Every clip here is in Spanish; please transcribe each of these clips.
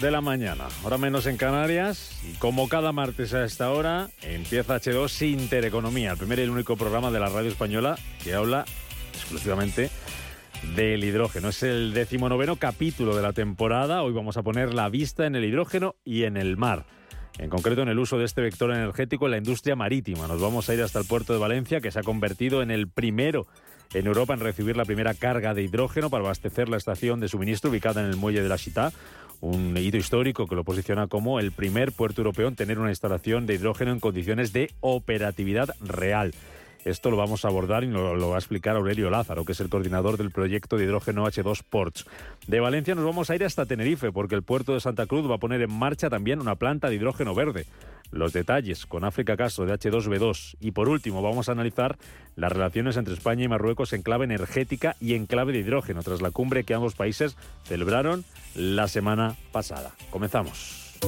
de la mañana, ahora menos en Canarias, y como cada martes a esta hora, empieza H2 Intereconomía, el primer y el único programa de la radio española que habla exclusivamente del hidrógeno. Es el decimonoveno capítulo de la temporada, hoy vamos a poner la vista en el hidrógeno y en el mar. En concreto, en el uso de este vector energético en la industria marítima. Nos vamos a ir hasta el puerto de Valencia, que se ha convertido en el primero en Europa en recibir la primera carga de hidrógeno para abastecer la estación de suministro ubicada en el muelle de la Chita, un hito histórico que lo posiciona como el primer puerto europeo en tener una instalación de hidrógeno en condiciones de operatividad real. Esto lo vamos a abordar y lo, lo, va a explicar Aurelio Lázaro, que es el coordinador del proyecto de hidrógeno H2 Ports. De Valencia nos vamos a ir hasta Tenerife, porque el puerto de Santa Cruz va a poner en marcha también una planta de hidrógeno verde los detalles con África Caso de H2B2 y por último vamos a analizar las relaciones entre España y Marruecos en clave energética y en clave de hidrógeno tras la cumbre que ambos países celebraron la semana pasada. Comenzamos.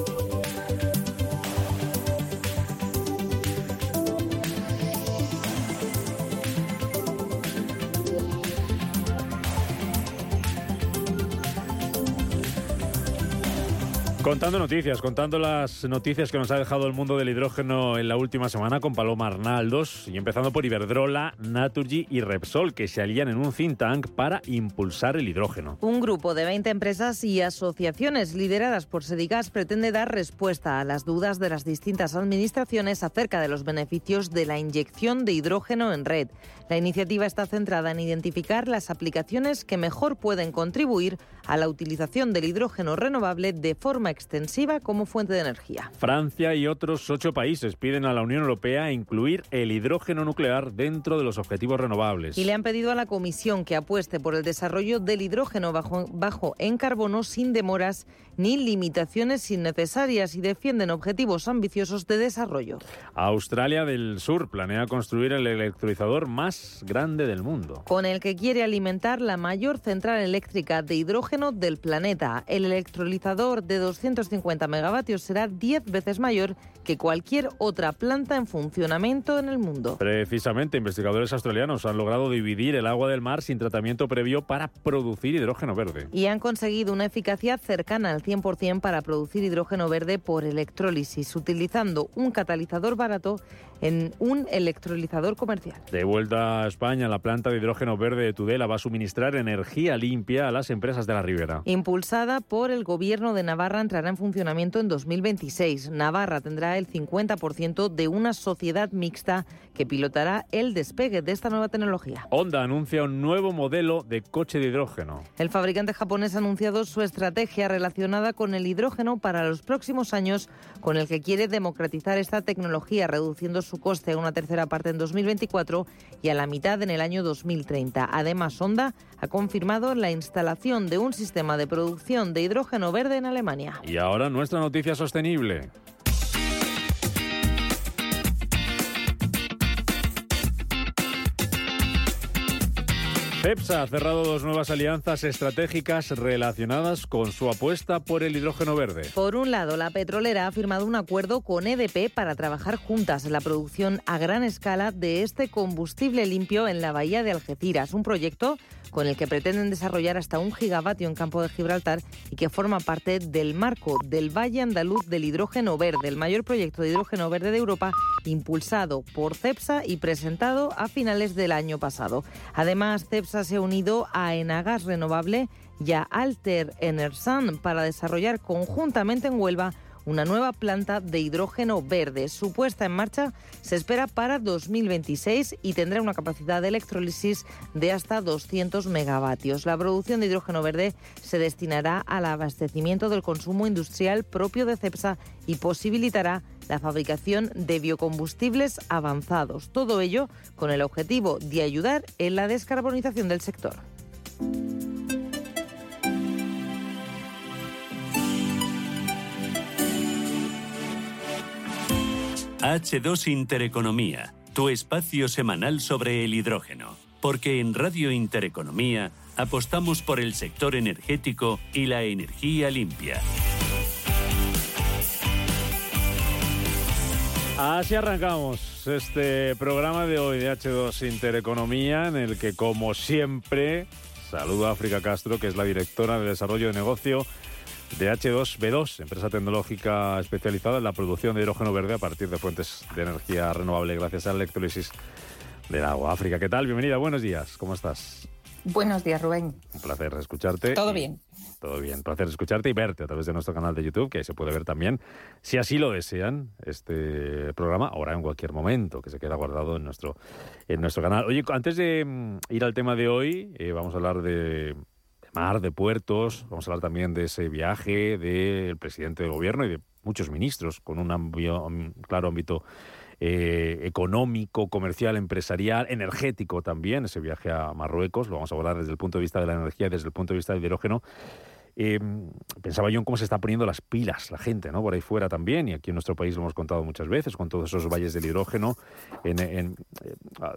Contando noticias, contando las noticias que nos ha dejado el mundo del hidrógeno en la última semana con Paloma Arnaldos y empezando por Iberdrola, Naturgy y Repsol que se alían en un think tank para impulsar el hidrógeno. Un grupo de 20 empresas y asociaciones lideradas por Sedigas pretende dar respuesta a las dudas de las distintas administraciones acerca de los beneficios de la inyección de hidrógeno en red. La iniciativa está centrada en identificar las aplicaciones que mejor pueden contribuir a la utilización del hidrógeno renovable de forma extensiva como fuente de energía. Francia y otros ocho países piden a la Unión Europea incluir el hidrógeno nuclear dentro de los objetivos renovables. Y le han pedido a la Comisión que apueste por el desarrollo del hidrógeno bajo, bajo en carbono sin demoras ni limitaciones innecesarias y defienden objetivos ambiciosos de desarrollo. Australia del Sur planea construir el electrolizador más grande del mundo. Con el que quiere alimentar la mayor central eléctrica de hidrógeno del planeta. El electrolizador de 250 megavatios será 10 veces mayor que cualquier otra planta en funcionamiento en el mundo. Precisamente, investigadores australianos han logrado dividir el agua del mar sin tratamiento previo para producir hidrógeno verde. Y han conseguido una eficacia cercana al 100% para producir hidrógeno verde por electrólisis, utilizando un catalizador barato en un electrolizador comercial. De vuelta a España, la planta de hidrógeno verde de Tudela va a suministrar energía limpia a las empresas de la Ribera. Impulsada por el gobierno de Navarra, entrará en funcionamiento en 2026. Navarra tendrá el 50% de una sociedad mixta que pilotará el despegue de esta nueva tecnología. Honda anuncia un nuevo modelo de coche de hidrógeno. El fabricante japonés ha anunciado su estrategia relacionada con el hidrógeno para los próximos años, con el que quiere democratizar esta tecnología, reduciendo su coste a una tercera parte en 2024 y a la mitad en el año 2030. Además, Honda ha confirmado la instalación de un sistema de producción de hidrógeno verde en Alemania. Y ahora nuestra noticia sostenible. CEPSA ha cerrado dos nuevas alianzas estratégicas relacionadas con su apuesta por el hidrógeno verde. Por un lado, la petrolera ha firmado un acuerdo con EDP para trabajar juntas en la producción a gran escala de este combustible limpio en la bahía de Algeciras, un proyecto con el que pretenden desarrollar hasta un gigavatio en campo de Gibraltar y que forma parte del marco del Valle Andaluz del Hidrógeno Verde, el mayor proyecto de hidrógeno verde de Europa, impulsado por CEPSA y presentado a finales del año pasado. Además, CEPSA se ha unido a Enagas Renovable y a Alter Enersan para desarrollar conjuntamente en Huelva una nueva planta de hidrógeno verde. Su puesta en marcha se espera para 2026 y tendrá una capacidad de electrólisis de hasta 200 megavatios. La producción de hidrógeno verde se destinará al abastecimiento del consumo industrial propio de CEPSA y posibilitará la fabricación de biocombustibles avanzados. Todo ello con el objetivo de ayudar en la descarbonización del sector. H2 Intereconomía, tu espacio semanal sobre el hidrógeno. Porque en Radio Intereconomía apostamos por el sector energético y la energía limpia. Así arrancamos este programa de hoy de H2 Intereconomía, en el que, como siempre, saludo a África Castro, que es la directora de desarrollo de negocio de H2B2, empresa tecnológica especializada en la producción de hidrógeno verde a partir de fuentes de energía renovable gracias a la electrólisis del agua. África, ¿qué tal? Bienvenida, buenos días, ¿cómo estás? Buenos días, Rubén. Un placer escucharte. Todo bien. Todo bien, un placer escucharte y verte a través de nuestro canal de YouTube, que ahí se puede ver también, si así lo desean, este programa, ahora en cualquier momento, que se queda guardado en nuestro, en nuestro canal. Oye, antes de mm, ir al tema de hoy, eh, vamos a hablar de mar, de puertos. Vamos a hablar también de ese viaje del presidente del gobierno y de muchos ministros con un, claro ámbito eh, económico, comercial, empresarial, energético también, ese viaje a Marruecos. Lo vamos a abordar desde el punto de vista de la energía y desde el punto de vista del hidrógeno. Eh, pensaba yo en cómo se está poniendo las pilas la gente, ¿no? Por ahí fuera también, y aquí en nuestro país lo hemos contado muchas veces, con todos esos valles del hidrógeno, en, eh,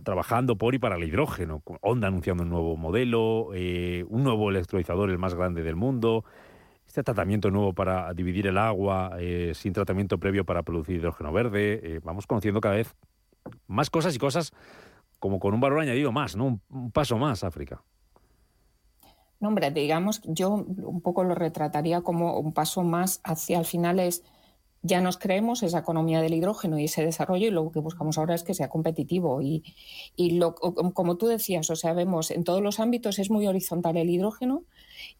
trabajando por y para el hidrógeno. Honda anunciando un nuevo modelo, eh, un nuevo electrolizador, el más grande del mundo, este tratamiento nuevo para dividir el agua sin tratamiento previo para producir hidrógeno verde. vamos conociendo cada vez más cosas y cosas como con un valor añadido más, ¿no? un paso más, África. No, hombre, digamos, yo un poco lo retrataría como un paso más hacia el final es ya nos creemos esa economía del hidrógeno y ese desarrollo y lo que buscamos ahora es que sea competitivo. Y, y lo, como tú decías, o sea, vemos en todos los ámbitos es muy horizontal el hidrógeno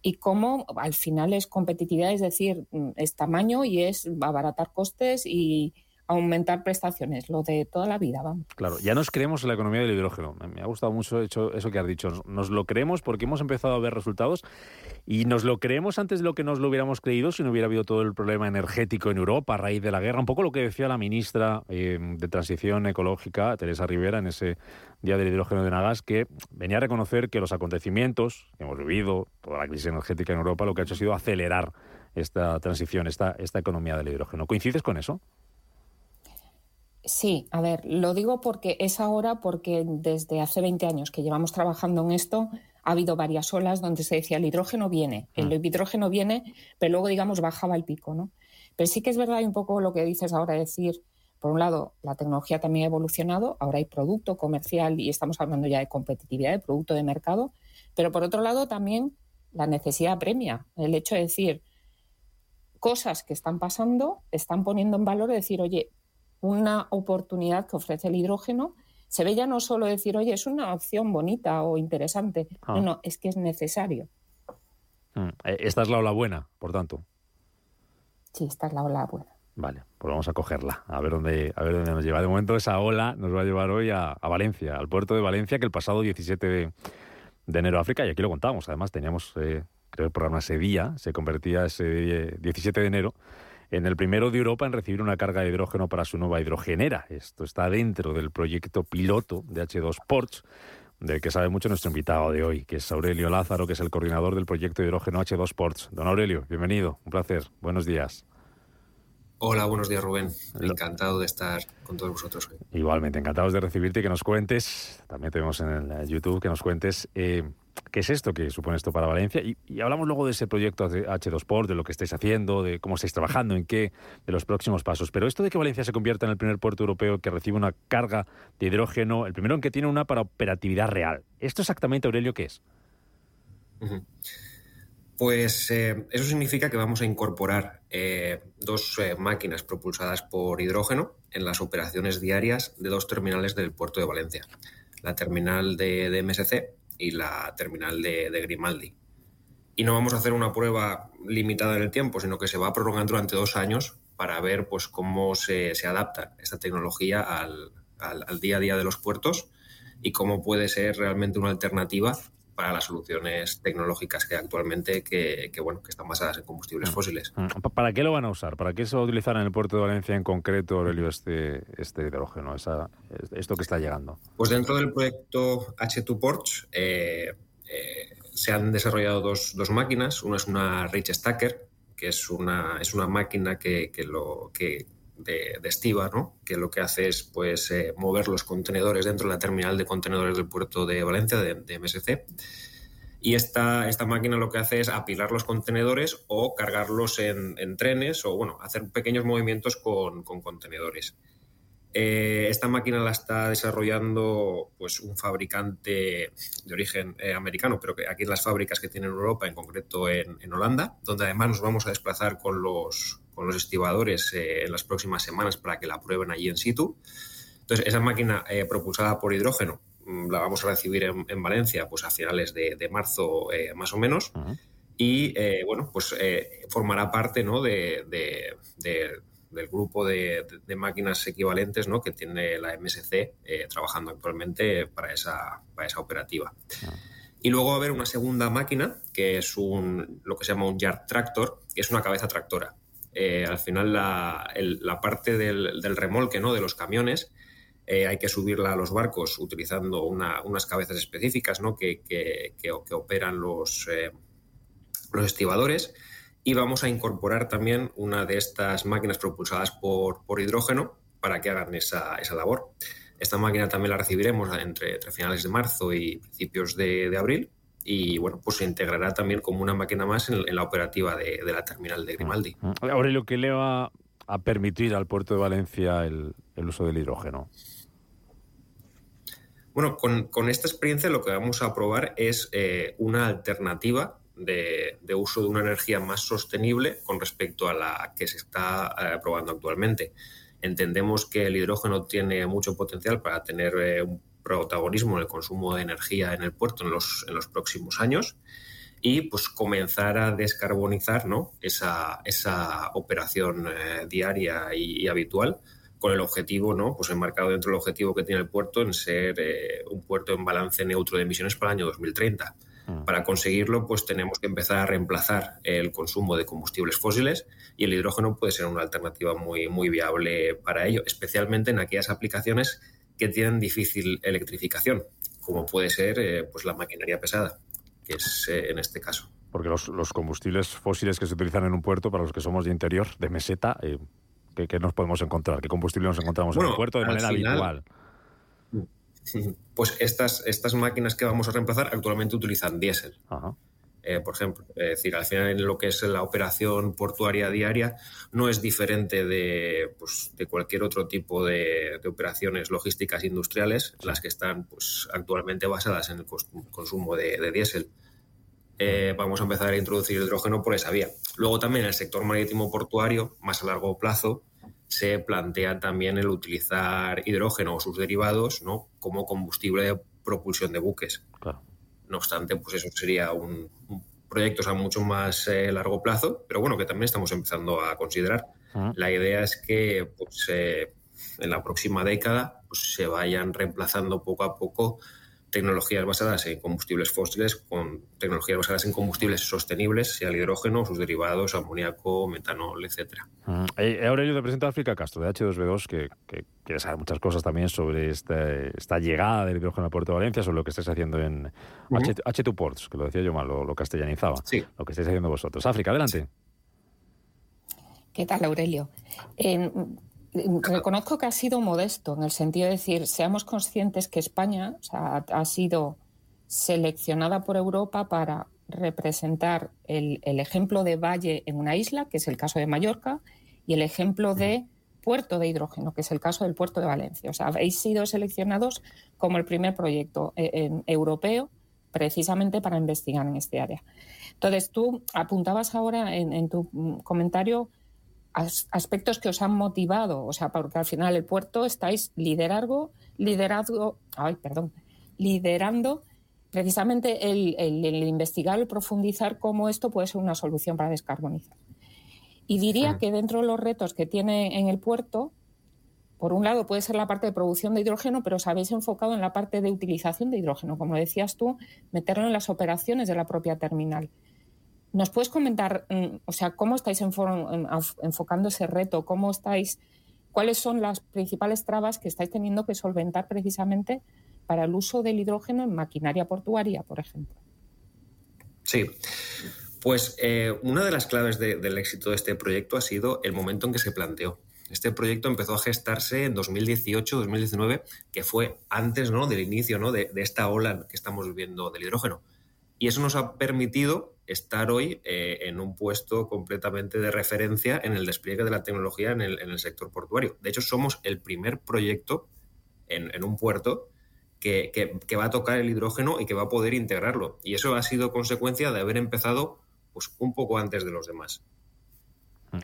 y cómo al final es competitividad, es decir, es tamaño y es abaratar costes y, aumentar prestaciones, lo de toda la vida, vamos. Claro, ya nos creemos en la economía del hidrógeno. Me ha gustado mucho eso que has dicho. Nos lo creemos porque hemos empezado a ver resultados y nos lo creemos antes de lo que nos lo hubiéramos creído si no hubiera habido todo el problema energético en Europa a raíz de la guerra. Un poco lo que decía la ministra eh, de Transición Ecológica, Teresa Rivera, en ese Día del Hidrógeno de Nagas, que venía a reconocer que los acontecimientos que hemos vivido, toda la crisis energética en Europa, lo que ha hecho ha sido acelerar esta transición, esta economía del hidrógeno. ¿Coincides con eso? Sí, a ver, lo digo porque es ahora porque desde hace 20 años que llevamos trabajando en esto, ha habido varias olas donde se decía el hidrógeno viene, el mm. hidrógeno viene, pero luego, digamos, bajaba el pico, ¿no? Pero sí que es verdad un poco lo que dices ahora, decir, por un lado, la tecnología también ha evolucionado, ahora hay producto comercial y estamos hablando ya de competitividad, de producto de mercado, pero por otro lado también la necesidad premia, el hecho de decir cosas que están pasando, están poniendo en valor, de decir, oye, una oportunidad que ofrece el hidrógeno, se ve ya no solo decir, oye, es una opción bonita o interesante, ah. no, no, es que es necesario. Mm, eh, esta es la ola buena, por tanto. Sí, esta es la ola buena. Vale, pues vamos a cogerla, a ver dónde, a ver dónde nos lleva. De momento esa ola nos va a llevar hoy a, Valencia, al puerto de Valencia, que el pasado 17 de, enero África, y aquí lo contábamos, además teníamos, eh, creo el programa ese día, se convertía ese 17 de enero en el primero de Europa en recibir una carga de hidrógeno para su nueva hidrogenera. Esto está dentro del proyecto piloto de H2 Ports, del que sabe mucho nuestro invitado de hoy, que es Aurelio Lázaro, que es el coordinador del proyecto de hidrógeno H2 Ports. Don Aurelio, bienvenido, un placer, buenos días. Hola, buenos días Rubén. Encantado de estar con todos vosotros hoy. Igualmente, encantados de recibirte y que nos cuentes, también tenemos en el YouTube, que nos cuentes eh, ¿Qué es esto que supone esto para Valencia? Y, hablamos luego de ese proyecto H2Port, de lo que estáis haciendo, de cómo estáis trabajando, en qué, de los próximos pasos. Pero esto de que Valencia se convierta en el primer puerto europeo que recibe una carga de hidrógeno, el primero en que tiene una para operatividad real. ¿Esto exactamente, Aurelio, qué es? Pues eh, eso significa que vamos a incorporar eh, dos eh, máquinas propulsadas por hidrógeno en las operaciones diarias de dos terminales del puerto de Valencia. La terminal de, de MSC y la terminal de, Grimaldi. Y no vamos a hacer una prueba limitada en el tiempo, sino que se va a prolongar durante dos años para ver pues, cómo se, se adapta esta tecnología al, al, día a día de los puertos y cómo puede ser realmente una alternativa para las soluciones tecnológicas que actualmente que, bueno que están basadas en combustibles mm. fósiles. Mm. ¿Para qué lo van a usar? ¿Para qué se va a utilizar en el puerto de Valencia en concreto, Aurelio, este, este hidrógeno, esa, esto que está llegando? Pues dentro del proyecto H2 Ports eh, eh, se han desarrollado dos, dos, máquinas. Una es una Rich Stacker, que es una, es una máquina que, que, lo, que de, estiva, ¿no? que lo que hace es pues, eh, mover los contenedores dentro de la terminal de contenedores del puerto de Valencia, de, MSC. Y esta, esta, máquina lo que hace es apilar los contenedores o cargarlos en, trenes o bueno, hacer pequeños movimientos con, contenedores. Eh, esta máquina la está desarrollando pues, un fabricante de origen eh, americano, pero que aquí en las fábricas que tiene en Europa, en concreto en Holanda, donde además nos vamos a desplazar con los, con los estibadores eh, en las próximas semanas para que la prueben allí en situ. Entonces, esa máquina eh, propulsada por hidrógeno mm, la vamos a recibir en, Valencia pues a finales de, marzo eh, más o menos. Y bueno, pues formará parte ¿no? de, del grupo de, máquinas equivalentes ¿no? que tiene la MSC trabajando actualmente para esa, para esa operativa. Y luego va a haber una segunda máquina, que es un, lo que se llama un yard tractor, que es una cabeza tractora. Eh, al final la, parte del, remolque ¿no? de los camiones eh, hay que subirla a los barcos utilizando unas cabezas específicas ¿no? que, operan los, eh, los estibadores y vamos a incorporar también una de estas máquinas propulsadas por, hidrógeno para que hagan esa, labor. Esta máquina también la recibiremos entre, finales de marzo y principios de abril y bueno, pues se integrará también como una máquina más en, la operativa de, la terminal de Grimaldi. Mm, mm. Aurelio, ¿qué le va a permitir al puerto de Valencia el, uso del hidrógeno? Bueno, con, esta experiencia lo que vamos a probar es eh, una alternativa de, uso de una energía más sostenible con respecto a la que se está eh, probando actualmente. Entendemos que el hidrógeno tiene mucho potencial para tener eh, un protagonismo en el consumo de energía en el puerto en los, en los próximos años y pues comenzar a descarbonizar ¿no? esa, esa operación eh, diaria y, habitual con el objetivo, ¿no? pues enmarcado dentro del objetivo que tiene el puerto en ser eh, un puerto en balance neutro de emisiones para el año 2030. Mm. Para conseguirlo, pues tenemos que empezar a reemplazar el consumo de combustibles fósiles y el hidrógeno puede ser una alternativa muy, muy viable para ello, especialmente en aquellas aplicaciones que tienen difícil electrificación, como puede ser eh, pues la maquinaria pesada, que es eh, en este caso. Porque los, combustibles fósiles que se utilizan en un puerto, para los que somos de interior, de meseta, eh, ¿qué, nos podemos encontrar? ¿Qué combustible nos encontramos en un puerto de manera habitual? Pues estas, estas máquinas que vamos a reemplazar actualmente utilizan diésel. Ajá. Eh, por ejemplo. Es decir, al final en lo que es la operación portuaria diaria no es diferente de, pues, de cualquier otro tipo de, operaciones logísticas industriales, las que están pues, actualmente basadas en el consumo de, diésel. Eh, vamos a empezar a introducir hidrógeno por esa vía. Luego también en el sector marítimo portuario, más a largo plazo, se plantea también el utilizar hidrógeno o sus derivados ¿no? como combustible de propulsión de buques. Claro. No obstante, pues eso sería un, proyecto a mucho más eh, largo plazo, pero bueno, que también estamos empezando a considerar. Ah. La idea es que pues, eh, en la próxima década pues, se vayan reemplazando poco a poco tecnologías basadas en combustibles fósiles con tecnologías basadas en combustibles sostenibles, sea el hidrógeno, sus derivados, amoníaco, metanol, etcétera. Eh, ahora yo te presento a África Castro, de H2B2, que, que quiere saber muchas cosas también sobre este, esta llegada del hidrógeno a Puerto de Valencia, sobre lo que estáis haciendo en H2 Ports, que lo decía yo mal, lo, castellanizaba. Sí. Lo que estáis haciendo vosotros. África, adelante. ¿Qué tal, Aurelio? Reconozco que ha sido modesto en el sentido de decir, seamos conscientes que España ha sido seleccionada por Europa para representar el, ejemplo de valle en una isla, que es el caso de Mallorca, y el ejemplo de puerto de hidrógeno, que es el caso del puerto de Valencia. O sea, habéis sido seleccionados como el primer proyecto eh, europeo precisamente para investigar en este área. Entonces, tú apuntabas ahora en tu comentario aspectos que os han motivado, o sea, porque al final el puerto estáis liderando, liderado, ay, perdón, liderando precisamente el, investigar, el profundizar cómo esto puede ser una solución para descarbonizar. Y diría que dentro de los retos que tiene en el puerto, por un lado puede ser la parte de producción de hidrógeno, pero os habéis enfocado en la parte de utilización de hidrógeno, como decías tú, meterlo en las operaciones de la propia terminal. ¿Nos puedes comentar, mm, o sea, cómo estáis enfocando ese reto? ¿Cómo estáis, cuáles son las principales trabas que estáis teniendo que solventar precisamente para el uso del hidrógeno en maquinaria portuaria, por ejemplo? Sí. Pues eh, una de las claves del éxito de este proyecto ha sido el momento en que se planteó. Este proyecto empezó a gestarse en 2018-2019, que fue antes ¿no? del inicio ¿no? de, esta ola que estamos viviendo del hidrógeno. Y eso nos ha permitido estar hoy eh, en un puesto completamente de referencia en el despliegue de la tecnología en el, sector portuario. De hecho, somos el primer proyecto en, un puerto que, va a tocar el hidrógeno y que va a poder integrarlo. Y eso ha sido consecuencia de haber empezado pues, un poco antes de los demás.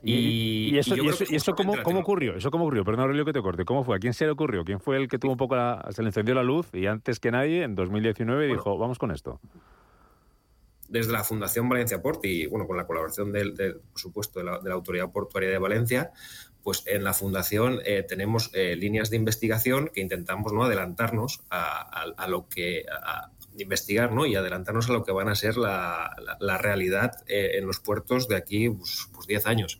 Y, eso, y eso, cómo, ocurrió? ¿Eso cómo ocurrió? Perdón, Aurelio, que te corte. ¿Cómo fue? ¿A quién se le ocurrió? ¿Quién fue el que tuvo un poco la, se le encendió la luz y antes que nadie, en 2019, dijo, vamos con esto? Desde la Fundación Valencia Port y bueno, con la colaboración del, por supuesto de la, Autoridad Portuaria de Valencia, pues en la Fundación eh, tenemos eh, líneas de investigación que intentamos ¿no? adelantarnos a, lo que a, investigar ¿no? y adelantarnos a lo que van a ser la, realidad eh, en los puertos de aquí pues, 10 años.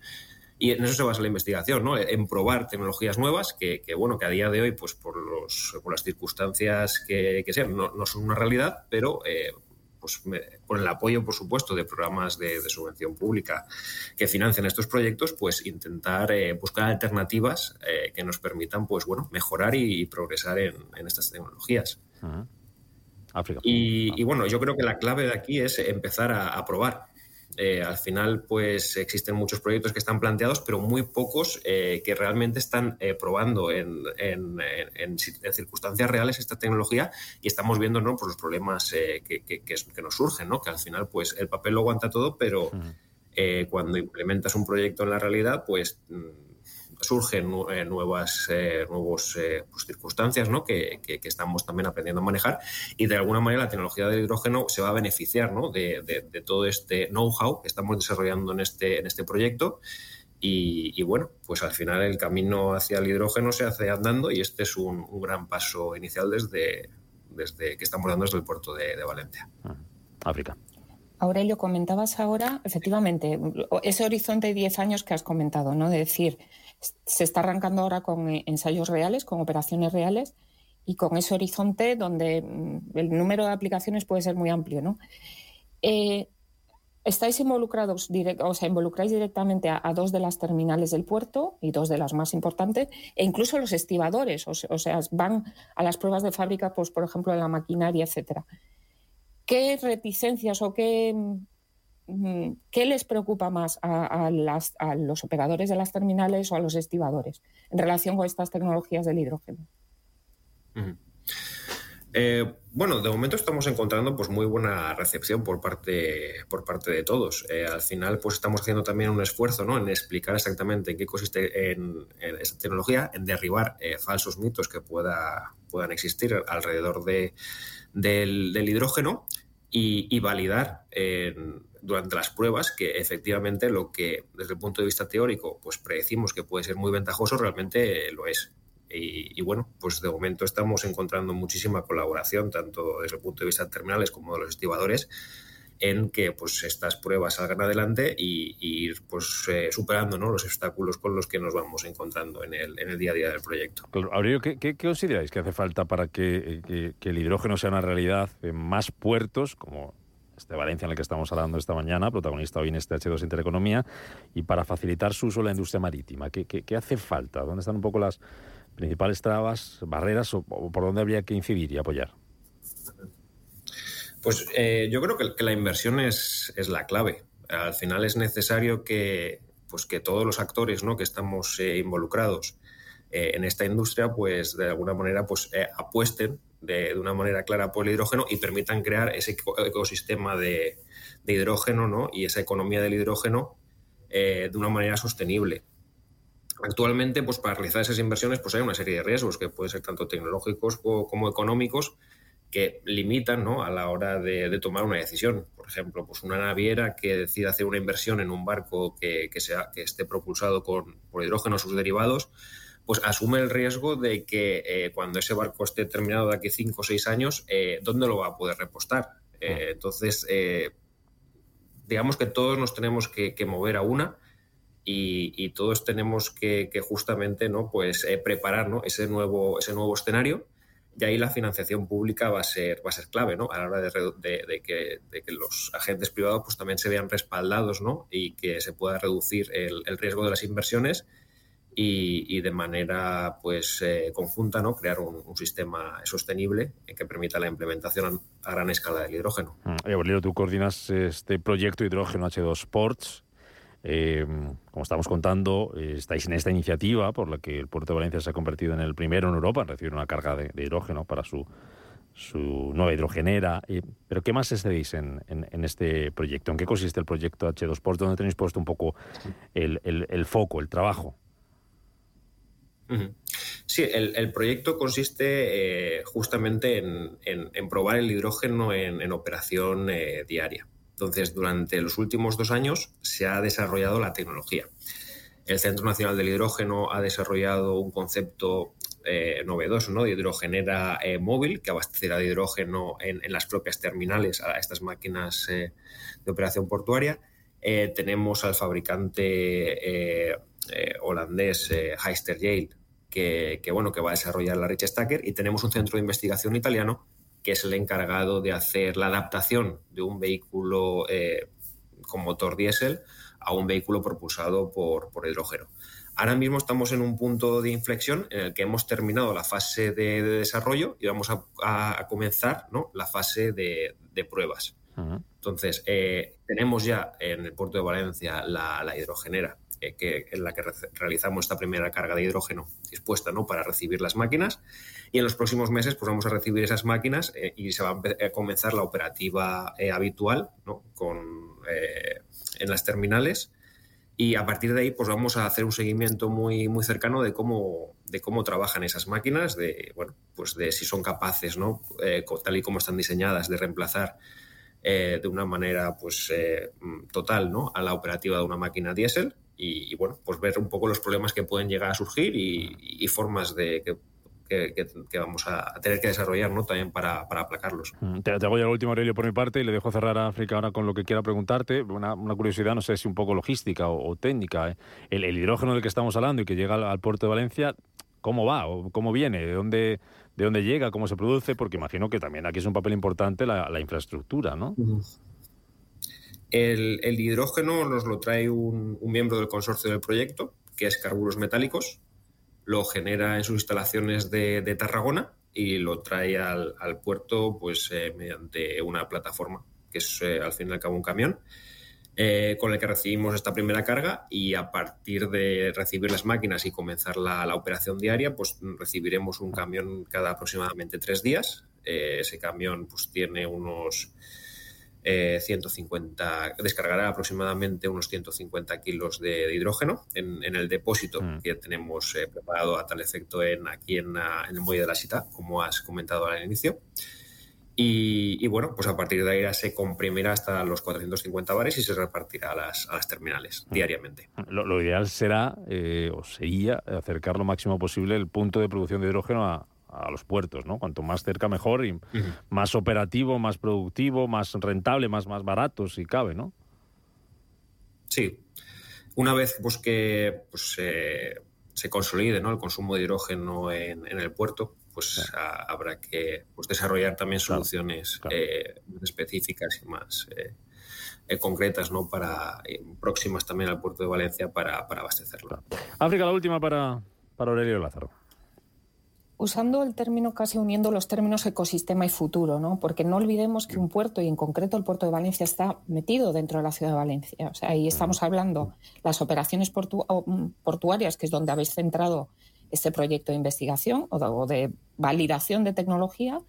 Y en eso se basa la investigación, ¿no? En probar tecnologías nuevas que, bueno, que a día de hoy, pues por, los, por las circunstancias que, sean, no, no, son una realidad, pero pues, con el apoyo, por supuesto, de programas de, subvención pública que financian estos proyectos, pues intentar eh, buscar alternativas eh, que nos permitan, pues bueno, mejorar y, progresar en, estas tecnologías. África. Y, bueno, yo creo que la clave de aquí es empezar a probar. Eh, al final, pues existen muchos proyectos que están planteados, pero muy pocos eh, que realmente están eh, probando en, circunstancias reales esta tecnología y estamos viendo ¿no? Pues los problemas que, que, nos surgen, ¿no? que al final pues el papel lo aguanta todo, pero cuando implementas un proyecto en la realidad, pues mm, surgen eh, nuevas eh, nuevos, eh, pues, circunstancias ¿no? que, estamos también aprendiendo a manejar y de alguna manera la tecnología del hidrógeno se va a beneficiar ¿no? de, todo este know-how que estamos desarrollando en este, en este proyecto. Y, bueno, pues al final el camino hacia el hidrógeno se hace andando y este es un, gran paso inicial desde, desde que estamos dando desde el puerto de, de Valencia. Ah, África. Aurelio, comentabas ahora, efectivamente, ese horizonte de 10 años que has comentado, ¿no? De decir, se está arrancando ahora con eh, ensayos reales, con operaciones reales y con ese horizonte donde mm, el número de aplicaciones puede ser muy amplio. ¿no? Eh, estáis involucrados, o sea, involucráis directamente a, dos de las terminales del puerto y dos de las más importantes, e incluso los estibadores, o, sea, van a las pruebas de fábrica, pues, por ejemplo, en la maquinaria, etcétera. ¿Qué reticencias o qué ¿qué les preocupa más a, los operadores de las terminales o a los estibadores en relación con estas tecnologías del hidrógeno? Eh, bueno, de momento estamos encontrando pues muy buena recepción por parte, por parte de todos. Eh, al final, pues estamos haciendo también un esfuerzo ¿no? en explicar exactamente en qué consiste en, esta tecnología, en derribar eh, falsos mitos que pueda, puedan existir alrededor de, del, hidrógeno y, validar durante las pruebas que efectivamente lo que desde el punto de vista teórico pues predecimos que puede ser muy ventajoso realmente lo es. Y, bueno, pues de momento estamos encontrando muchísima colaboración tanto desde el punto de vista de terminales como de los estibadores en que pues estas pruebas salgan adelante y, ir pues eh, superando ¿no? los obstáculos con los que nos vamos encontrando en el, en el día a día del proyecto. Aurelio, ¿qué, qué, consideráis que hace falta para que, que, que, el hidrógeno sea una realidad en más puertos, como de Valencia en el que estamos hablando esta mañana, protagonista hoy en este H2 Intereconomía, y para facilitar su uso en la industria marítima. ¿Qué, qué, hace falta? ¿Dónde están un poco las principales trabas, barreras o, por dónde habría que incidir y apoyar? Pues eh, yo creo que, la inversión es, la clave. Al final es necesario que, pues que todos los actores ¿no? que estamos eh, involucrados eh, en esta industria, pues de alguna manera pues, apuesten de, una manera clara por el hidrógeno y permitan crear ese ecosistema de, hidrógeno ¿no? y esa economía del hidrógeno de una manera sostenible. Actualmente, pues para realizar esas inversiones, pues hay una serie de riesgos que pueden ser tanto tecnológicos como económicos que limitan ¿no? a la hora de, tomar una decisión. Por ejemplo, pues una naviera que decida hacer una inversión en un barco que, sea, que esté propulsado con, por hidrógeno o sus derivados, pues asume el riesgo de que eh, cuando ese barco esté terminado de aquí cinco o seis años, eh, ¿dónde lo va a poder repostar? Eh, entonces, digamos que todos nos tenemos que, mover a una y, todos tenemos que, justamente ¿no? pues, preparar ese, nuevo, ese nuevo escenario y ahí la financiación pública va a ser, va a ser clave ¿no? a la hora de, que, los agentes privados pues, también se vean respaldados ¿no? y que se pueda reducir el, el riesgo de las inversiones y, de manera pues eh, conjunta no crear un, sistema sostenible que permita la implementación a gran escala del hidrógeno. Mm. tú coordinas este proyecto hidrógeno H2 Sports. Eh, como estamos contando, estáis en esta iniciativa por la que el puerto de Valencia se ha convertido en el primero en Europa en recibir una carga de, hidrógeno para su, su nueva hidrogenera. pero ¿qué más hacéis en, en, este proyecto? ¿En qué consiste el proyecto H2 Sports? ¿Dónde tenéis puesto un poco el, el foco, el trabajo? Sí, el, proyecto consiste eh, justamente en, probar el hidrógeno en, operación eh, diaria. Entonces, durante los últimos dos años se ha desarrollado la tecnología. El Centro Nacional del Hidrógeno ha desarrollado un concepto eh, novedoso ¿no? de hidrogenera móvil que abastecerá de hidrógeno en, las propias terminales a estas máquinas de operación portuaria. tenemos al fabricante holandés Heister Yale que, bueno, que va a desarrollar la Rich Stacker y tenemos un centro de investigación italiano que es el encargado de hacer la adaptación de un vehículo eh, con motor diésel a un vehículo propulsado por, hidrógeno. Ahora mismo estamos en un punto de inflexión en el que hemos terminado la fase de, desarrollo y vamos a, comenzar ¿no? la fase de, pruebas. Entonces, eh, tenemos ya en el puerto de Valencia la, la hidrogenera que, en la que realizamos esta primera carga de hidrógeno dispuesta ¿no? para recibir las máquinas. Y en los próximos meses pues vamos a recibir esas máquinas eh, y se va a comenzar la operativa eh, habitual ¿no? Con, eh, en las terminales. Y a partir de ahí, pues vamos a hacer un seguimiento muy, muy cercano de cómo, de cómo trabajan esas máquinas, de, bueno, pues de si son capaces, ¿no? tal y como están diseñadas, de reemplazar de una manera pues, total ¿no? a la operativa de una máquina diésel y, bueno, pues ver un poco los problemas que pueden llegar a surgir y, formas de que, vamos a tener que desarrollar ¿no? también para, para aplacarlos. Mm, te, hago ya el último, Aurelio, por mi parte, y le dejo cerrar a África ahora con lo que quiera preguntarte. Una, curiosidad, no sé si un poco logística o, técnica. ¿eh? El, hidrógeno del que estamos hablando y que llega al, puerto de Valencia, ¿cómo va? O ¿Cómo viene? ¿De dónde, ¿De dónde llega? ¿Cómo se produce? Porque imagino que también aquí es un papel importante la, la infraestructura, ¿no? El, hidrógeno nos lo trae un, miembro del consorcio del proyecto, que es Carburos Metálicos, lo genera en sus instalaciones de, Tarragona y lo trae al, puerto pues, eh, mediante una plataforma, que es eh, al fin y al cabo un camión, eh, con el que recibimos esta primera carga y a partir de recibir las máquinas y comenzar la, la operación diaria, pues recibiremos un camión cada aproximadamente tres días. ese camión pues, tiene unos 150, eh, descargará aproximadamente unos 150 kilos de, hidrógeno en, el depósito mm. que tenemos eh, preparado a tal efecto en, aquí en, el muelle de la Sita, como has comentado al inicio. Y, bueno, pues a partir de ahí se comprimirá hasta los 450 bares y se repartirá a las, a las terminales mm. diariamente. Lo, ideal será, eh, o sería, acercar lo máximo posible el punto de producción de hidrógeno a, a los puertos, ¿no? Cuanto más cerca mejor y más operativo, más productivo, más rentable, más, más barato, si cabe, ¿no? Sí. Una vez pues, que pues, se consolide ¿no? el consumo de hidrógeno en, el puerto, pues habrá que pues, desarrollar también soluciones eh, específicas y más eh, eh, concretas ¿no? para próximas también al puerto de Valencia para, para abastecerlo. África, la última para, para Aurelio Lázaro usando el término, casi uniendo los términos ecosistema y futuro, ¿no? Porque no olvidemos que un puerto, y en concreto el puerto de Valencia, está metido dentro de la ciudad de Valencia. O sea, ahí estamos hablando las operaciones mm, portuarias, que es donde habéis centrado este proyecto de investigación o de, validación de tecnología,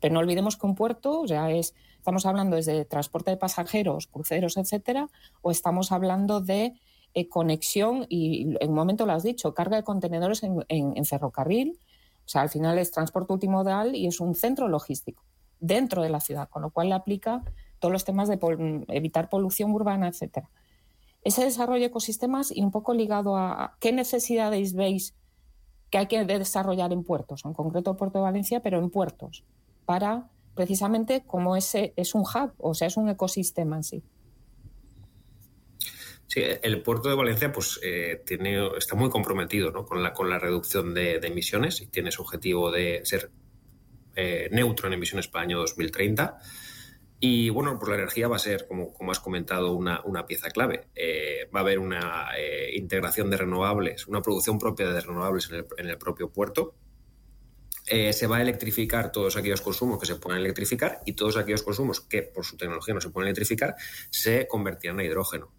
pero no olvidemos que un puerto, o sea, es, estamos hablando desde transporte de pasajeros, cruceros, etcétera, o estamos hablando de eh, conexión, y en un momento lo has dicho, carga de contenedores en ferrocarril, o sea, al final es transporte multimodal y es un centro logístico dentro de la ciudad, con lo cual le aplica todos los temas de evitar polución urbana, etcétera. Ese desarrollo de ecosistemas y un poco ligado a qué necesidades veis que hay que desarrollar en puertos, en concreto el puerto de Valencia, pero en puertos, para precisamente como ese es un hub, o sea, es un ecosistema en sí. Sí, el puerto de Valencia pues, eh, tiene, está muy comprometido con, la, con la reducción de, emisiones y tiene su objetivo de ser eh, neutro en emisiones para el año 2030. Y bueno, pues la energía va a ser, como, como has comentado, una, una pieza clave. Eh, va a haber una integración de renovables, una producción propia de renovables en el, en el propio puerto. Se va a electrificar todos aquellos consumos que se puedan electrificar y todos aquellos consumos que por su tecnología no se pueden electrificar se convertirán a hidrógeno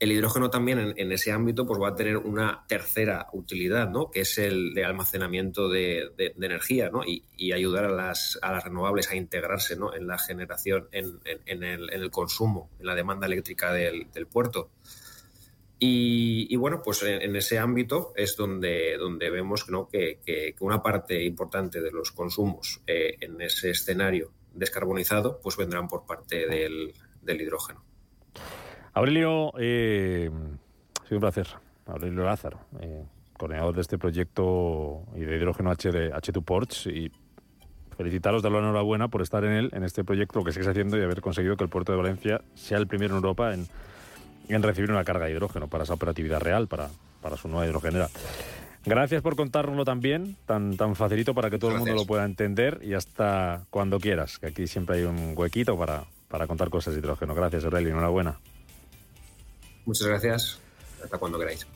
el hidrógeno también en, ese ámbito pues va a tener una tercera utilidad, ¿no? que es el de almacenamiento de, energía ¿no? y, ayudar a las, renovables a integrarse ¿no? en la generación, en, el, consumo, en la demanda eléctrica del, puerto. Y, bueno, pues en, ese ámbito es donde, donde vemos ¿no? que, una parte importante de los consumos eh, en ese escenario descarbonizado pues vendrán por parte del hidrógeno. Aurelio, eh, ha sido un placer. Aurelio Lázaro, eh, coordinador de este proyecto y de hidrógeno H de H2 Ports y felicitaros, darle la enhorabuena por estar en él, en este proyecto, lo que estáis haciendo y haber conseguido que el puerto de Valencia sea el primero en Europa en, recibir una carga de hidrógeno para esa operatividad real, para, para su nueva hidrogenera. Gracias por contárnoslo también, tan, tan facilito para que todo el mundo lo pueda entender y hasta cuando quieras, que aquí siempre hay un huequito para, para contar cosas de hidrógeno. Gracias, Aurelio, enhorabuena. Muchas gracias. Hasta cuando queráis.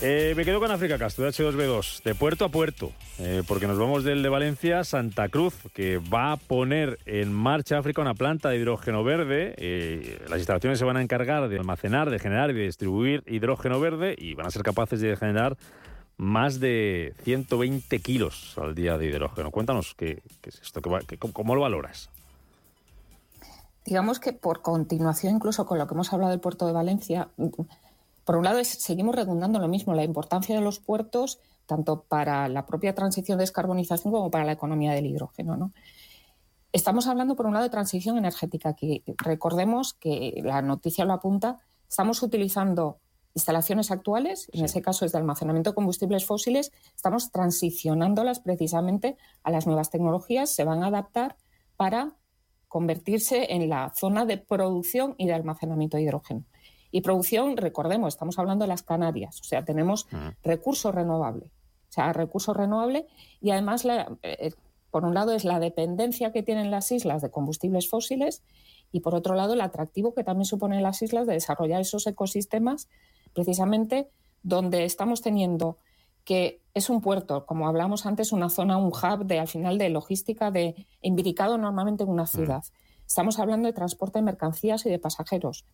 Eh, me quedo con África Castro, de H2B2, de puerto a puerto, eh, porque nos vamos del de Valencia Santa Cruz, que va a poner en marcha África una planta de hidrógeno verde. Eh, las instalaciones se van a encargar de almacenar, de generar y de distribuir hidrógeno verde y van a ser capaces de generar más de 120 kilos al día de hidrógeno. Cuéntanos, ¿qué, es esto? ¿Cómo lo valoras? Digamos que por continuación, incluso con lo que hemos hablado del puerto de Valencia, por un lado seguimos redundando lo mismo, la importancia de los puertos, tanto para la propia transición de descarbonización como para la economía del hidrógeno. Estamos hablando, por un lado, de transición energética. Aquí recordemos que la noticia lo apunta, estamos utilizando instalaciones actuales, en ese caso es de almacenamiento de combustibles fósiles, estamos transicionándolas precisamente a las nuevas tecnologías, se van a adaptar para convertirse en la zona de producción y de almacenamiento de hidrógeno. Y producción, recordemos, estamos hablando de las Canarias, o sea, tenemos recursos renovables. O sea, recursos renovables y además, eh, por un lado, es la dependencia que tienen las islas de combustibles fósiles y por otro lado, el atractivo que también suponen las islas de desarrollar esos ecosistemas precisamente donde estamos teniendo que es un puerto, como hablamos antes, una zona, un hub de al final de logística de embiricado normalmente en una mm. ciudad. Estamos hablando de transporte de mercancías y de pasajeros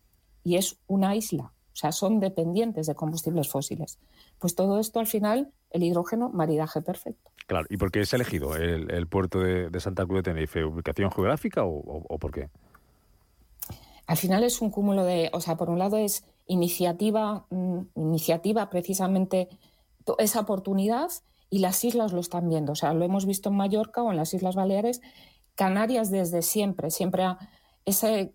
y es una isla, o sea, son dependientes de combustibles fósiles. Pues todo esto al final, el hidrógeno, maridaje perfecto. Claro, ¿y por qué es elegido el, puerto de, Santa Cruz de Tenerife? ¿Ubicación geográfica o por qué? Al final es un cúmulo de, o sea, por un lado es iniciativa, mm, iniciativa precisamente esa oportunidad y las islas lo están viendo. O sea, lo hemos visto en Mallorca o en las Islas Baleares. Canarias desde siempre, siempre ha, ese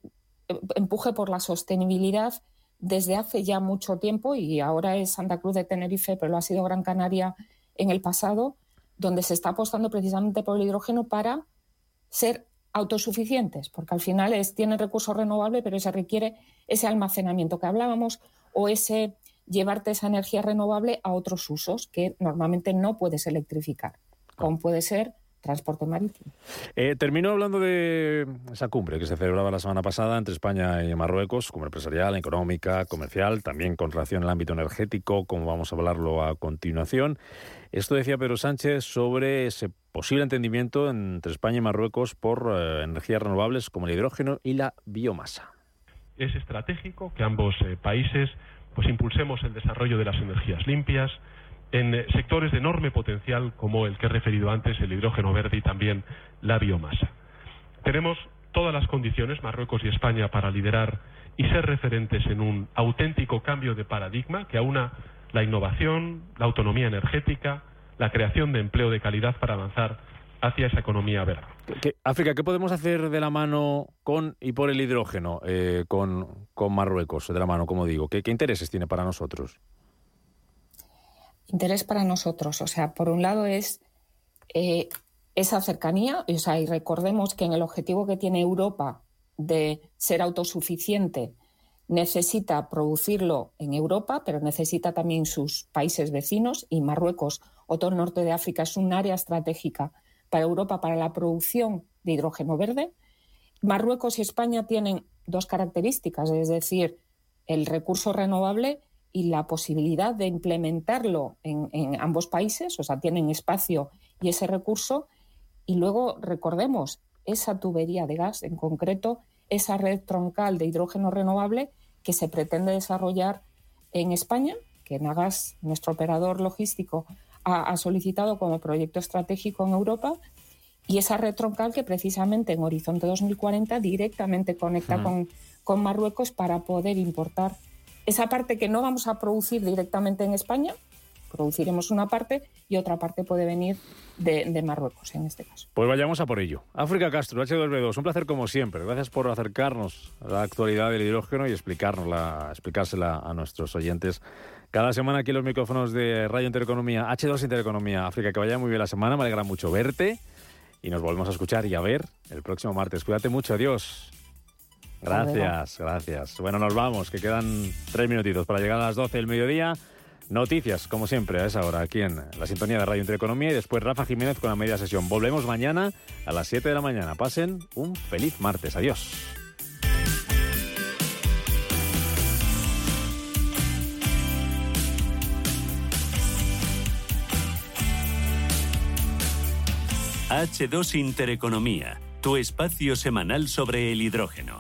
empuje por la sostenibilidad desde hace ya mucho tiempo y ahora es Santa Cruz de Tenerife, pero lo ha sido Gran Canaria en el pasado, donde se está apostando precisamente por el hidrógeno para ser autosuficientes, porque al final es, tiene recursos renovables, pero se requiere ese almacenamiento que hablábamos o ese llevarte esa energía renovable a otros usos que normalmente no puedes electrificar, como puede ser transporte marítimo. Eh, termino hablando de esa cumbre que se celebraba la semana pasada entre España y Marruecos, como empresarial, económica, comercial, también con relación al ámbito energético, como vamos a hablarlo a continuación. Esto decía Pedro Sánchez sobre ese posible entendimiento entre España y Marruecos por eh, energías renovables como el hidrógeno y la biomasa. Es estratégico que ambos eh, países pues impulsemos el desarrollo de las energías limpias en eh, sectores de enorme potencial como el que he referido antes, el hidrógeno verde y también la biomasa. Tenemos todas las condiciones, Marruecos y España, para liderar y ser referentes en un auténtico cambio de paradigma que aúna la innovación, la autonomía energética, la creación de empleo de calidad para avanzar hacia esa economía verde. África, ¿qué podemos hacer de la mano con y por el hidrógeno eh, con, Marruecos, de la mano, como digo? ¿Qué, intereses tiene para nosotros? Interés para nosotros, o sea, por un lado es eh, esa cercanía, o sea, y recordemos que en el objetivo que tiene Europa de ser autosuficiente, necesita producirlo en Europa, pero necesita también sus países vecinos y Marruecos o todo el norte de África es un área estratégica para Europa para la producción de hidrógeno verde. Marruecos y España tienen dos características, es decir, el recurso renovable y la posibilidad de implementarlo en, en, ambos países, o sea, tienen espacio y ese recurso. Y luego recordemos, esa tubería de gas en concreto, esa red troncal de hidrógeno renovable que se pretende desarrollar en España, que Nagas, nuestro operador logístico, ha, solicitado como proyecto estratégico en Europa y esa red troncal que precisamente en Horizonte 2040 directamente conecta con, con Marruecos para poder importar esa parte que no vamos a producir directamente en España, produciremos una parte y otra parte puede venir de, Marruecos en este caso. Pues vayamos a por ello. África Castro, H2B2, un placer como siempre. Gracias por acercarnos a la actualidad del hidrógeno y explicárnosla, explicársela a nuestros oyentes. Cada semana aquí en los micrófonos de Radio Intereconomía, H2 Intereconomía, África, que vaya muy bien la semana, me alegra mucho verte y nos volvemos a escuchar y a ver el próximo martes. Cuídate mucho, adiós. Gracias, gracias. Bueno, nos vamos, que quedan tres minutitos para llegar a las 12 del mediodía. Noticias, como siempre, a esa hora, aquí en la sintonía de Radio Intereconomía y después Rafa Jiménez con la media sesión. Volvemos mañana a las 7 de la mañana. Pasen un feliz martes. Adiós. H2 Intereconomía, tu espacio semanal sobre el hidrógeno.